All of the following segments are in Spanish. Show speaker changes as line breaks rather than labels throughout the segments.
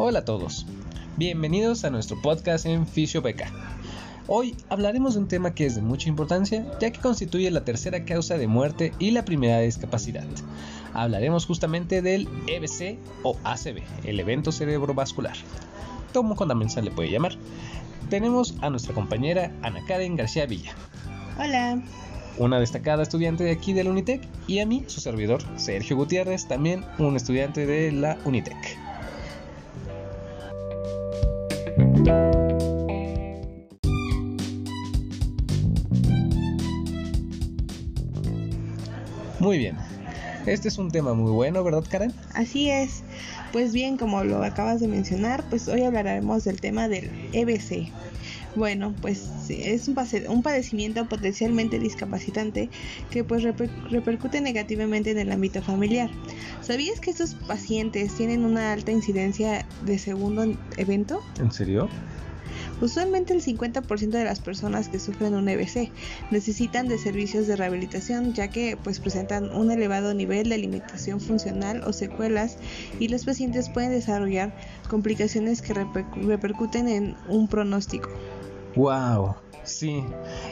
Hola a todos, bienvenidos a nuestro podcast en Fisiobeca. Hoy hablaremos de un tema que es de mucha importancia ya que constituye la tercera causa de muerte y la primera de discapacidad. Hablaremos justamente del EBC o ACV, el evento cerebrovascular, como también se le puede llamar. Tenemos a nuestra compañera Ana Karen García Villa.
Hola.
Una destacada estudiante de aquí del Unitec y a mí, su servidor, Sergio Gutiérrez, también un estudiante de la Unitec. Muy bien. Este es un tema muy bueno, ¿verdad, Karen?
Así es. Pues bien, como lo acabas de mencionar, pues hoy hablaremos del tema del EBC. Bueno, pues es un, padecimiento potencialmente discapacitante que pues repercute negativamente en el ámbito familiar. ¿Sabías que estos pacientes tienen una alta incidencia de segundo evento?
¿En serio?
Usualmente el 50% de las personas que sufren un EBC necesitan de servicios de rehabilitación ya que pues presentan un elevado nivel de limitación funcional o secuelas y los pacientes pueden desarrollar complicaciones que repercuten en un pronóstico.
Wow, sí,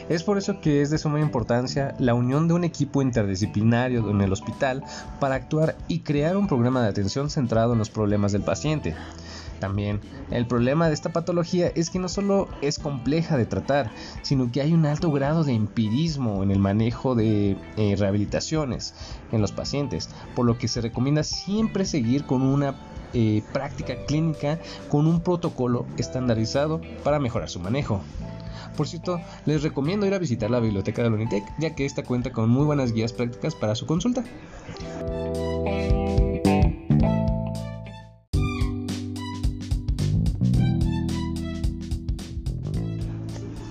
es por eso que es de suma importancia la unión de un equipo interdisciplinario en el hospital para actuar y crear un programa de atención centrado en los problemas del paciente. También, el problema de esta patología es que no solo es compleja de tratar, sino que hay un alto grado de empirismo en el manejo de eh, rehabilitaciones en los pacientes, por lo que se recomienda siempre seguir con una eh, práctica clínica con un protocolo estandarizado para mejorar su manejo. Por cierto, les recomiendo ir a visitar la biblioteca de la Unitec, ya que esta cuenta con muy buenas guías prácticas para su consulta.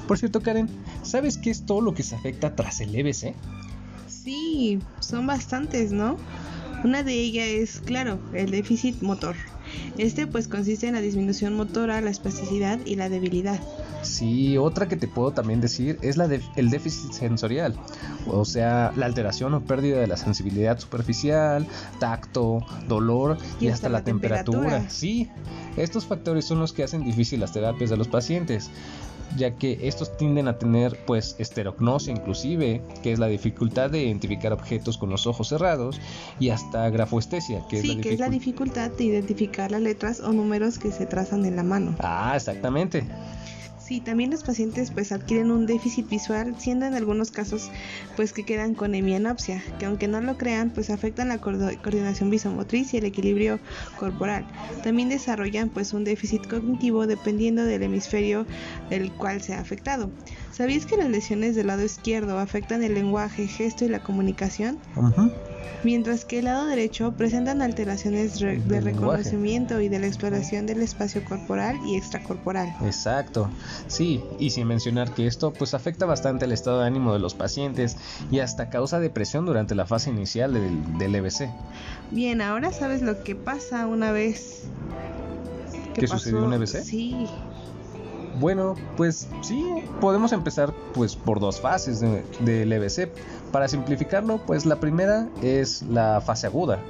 Por cierto, Karen, ¿sabes qué es todo lo que se afecta tras el EBC?
Sí, son bastantes, ¿no? Una de ellas es, claro, el déficit motor. Este pues consiste en la disminución motora, la espasticidad y la debilidad.
Sí, otra que te puedo también decir es la de, el déficit sensorial, o sea, la alteración o pérdida de la sensibilidad superficial, tacto, dolor y, hasta, la, temperatura. Sí, estos factores son los que hacen difícil las terapias de los pacientes ya que estos tienden a tener pues esterognosia inclusive, que es la dificultad de identificar objetos con los ojos cerrados, y hasta grafoestesia,
que, es, la que es la dificultad de identificar las letras o números que se trazan en la mano.
Ah, exactamente.
Sí, también los pacientes pues adquieren un déficit visual, siendo en algunos casos pues que quedan con hemianopsia, que aunque no lo crean pues afectan la coordinación visomotriz y el equilibrio corporal. También desarrollan pues un déficit cognitivo dependiendo del hemisferio del cual se ha afectado. ¿Sabías que las lesiones del lado izquierdo afectan el lenguaje, gesto y la comunicación? mientras que el lado derecho presentan alteraciones de reconocimiento y de la exploración del espacio corporal y extracorporal.
Exacto, sí, y sin mencionar que esto pues afecta bastante el estado de ánimo de los pacientes y hasta causa depresión durante la fase inicial del, del EBC.
Bien, ahora sabes lo que pasa una vez
¿Qué sucedió un EBC?
Sí.
Bueno, pues sí, podemos empezar pues por dos fases del de, EBC. Para simplificarlo, pues la primera es la fase aguda,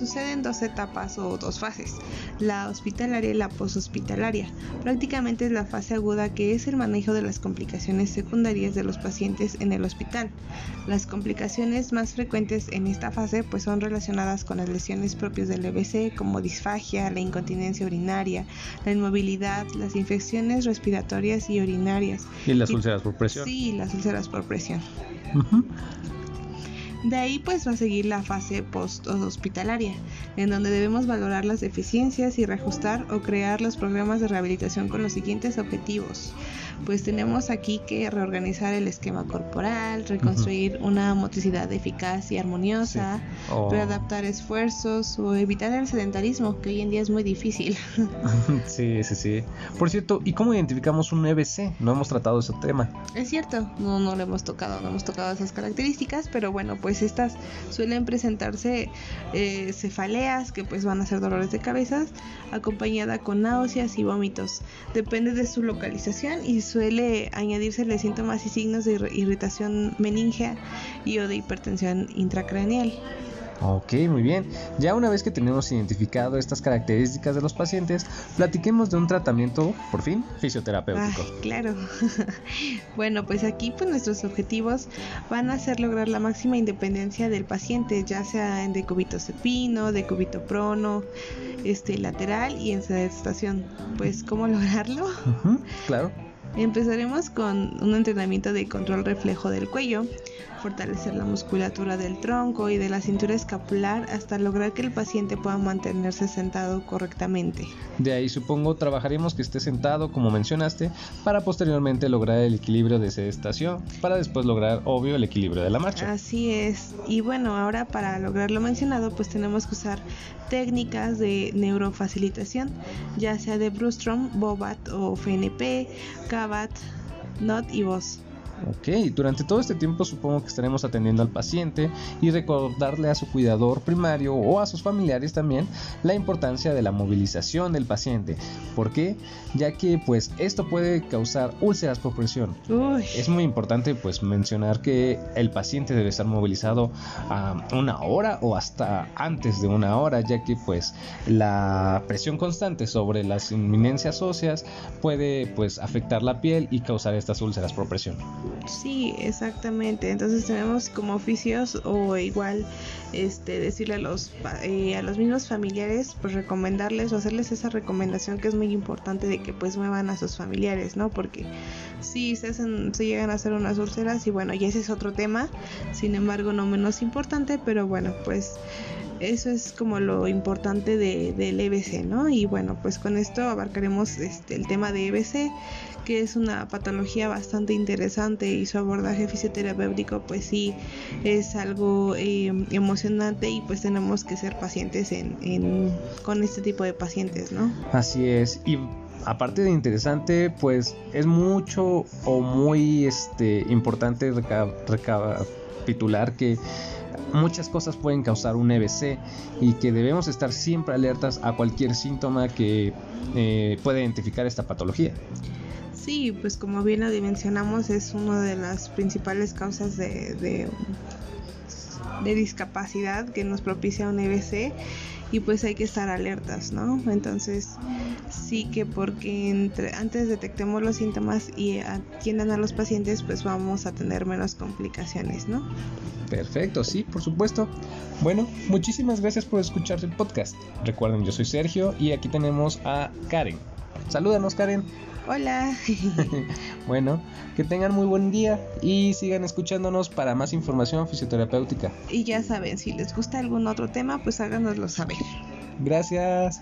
suceden dos etapas o dos fases, la hospitalaria y la poshospitalaria. Prácticamente es la fase aguda que es el manejo de las complicaciones secundarias de los pacientes en el hospital. Las complicaciones más frecuentes en esta fase pues son relacionadas con las lesiones propias del EBC como disfagia, la incontinencia urinaria, la inmovilidad, las infecciones respiratorias y urinarias.
Y las úlceras por presión.
Sí, las úlceras por presión. De ahí pues va a seguir la fase post-hospitalaria, en donde debemos valorar las deficiencias y reajustar o crear los programas de rehabilitación con los siguientes objetivos pues tenemos aquí que reorganizar el esquema corporal, reconstruir una motricidad eficaz y armoniosa, readaptar esfuerzos o evitar el sedentarismo, que hoy en día es muy difícil.
sí, sí, sí. Por cierto, ¿y cómo identificamos un EBC? No hemos tratado ese tema.
Es cierto, no, no lo hemos tocado, no hemos tocado esas características, pero bueno, pues estas suelen presentarse eh, cefaleas, que pues van a ser dolores de cabeza, acompañada con náuseas y vómitos. Depende de su localización y suele añadírsele síntomas y signos de irritación meningea y o de hipertensión intracraneal.
Ok, muy bien. Ya una vez que tenemos identificado estas características de los pacientes, platiquemos de un tratamiento, por fin, fisioterapéutico.
claro. bueno, pues aquí pues nuestros objetivos van a ser lograr la máxima independencia del paciente, ya sea en decúbito supino, decúbito prono, este lateral y en sedestación. Pues, ¿cómo lograrlo?
claro.
Empezaremos con un entrenamiento de control reflejo del cuello, fortalecer la musculatura del tronco y de la cintura escapular hasta lograr que el paciente pueda mantenerse sentado correctamente.
De ahí supongo trabajaremos que esté sentado como mencionaste para posteriormente lograr el equilibrio de sedestación para después lograr obvio el equilibrio de la marcha.
Así es. Y bueno, ahora para lograr lo mencionado pues tenemos que usar técnicas de neurofacilitación, ya sea de Brustrom, Bobat o FNP, But not Ibos.
Ok, durante todo este tiempo supongo que estaremos atendiendo al paciente y recordarle a su cuidador primario o a sus familiares también la importancia de la movilización del paciente. ¿Por qué? Ya que pues esto puede causar úlceras por presión. Es muy importante pues mencionar que el paciente debe estar movilizado a una hora o hasta antes de una hora ya que pues la presión constante sobre las inminencias óseas puede pues afectar la piel y causar estas úlceras por presión.
Sí, exactamente. Entonces tenemos como oficios o igual este decirle a los eh, a los mismos familiares pues recomendarles o hacerles esa recomendación que es muy importante de que pues muevan a sus familiares, ¿no? Porque sí se hacen se llegan a hacer unas úlceras y bueno, y ese es otro tema, sin embargo no menos importante, pero bueno, pues eso es como lo importante de, del EBC, ¿no? Y bueno, pues con esto abarcaremos este, el tema de EBC, que es una patología bastante interesante y su abordaje fisioterapéutico pues sí es algo eh, emocionante y pues tenemos que ser pacientes en, con este tipo de pacientes, ¿no?
Así es. Y aparte de interesante, pues es mucho o muy este, importante recapitular que muchas cosas pueden causar un EBC y que debemos estar siempre alertas a cualquier síntoma que eh, pueda identificar esta patología.
Sí, pues como bien lo dimensionamos es una de las principales causas de, de, discapacidad que nos propicia un EBC y pues hay que estar alertas, ¿no? Entonces sí que porque entre, antes detectemos los síntomas y atiendan a los pacientes pues vamos a tener menos complicaciones, ¿no?
Perfecto, sí, por supuesto. Bueno, muchísimas gracias por escuchar el podcast. Recuerden, yo soy Sergio y aquí tenemos a Karen. Salúdanos, Karen.
Hola.
bueno, que tengan muy buen día y sigan escuchándonos para más información fisioterapéutica.
Y ya saben, si les gusta algún otro tema, pues háganoslo saber.
Gracias.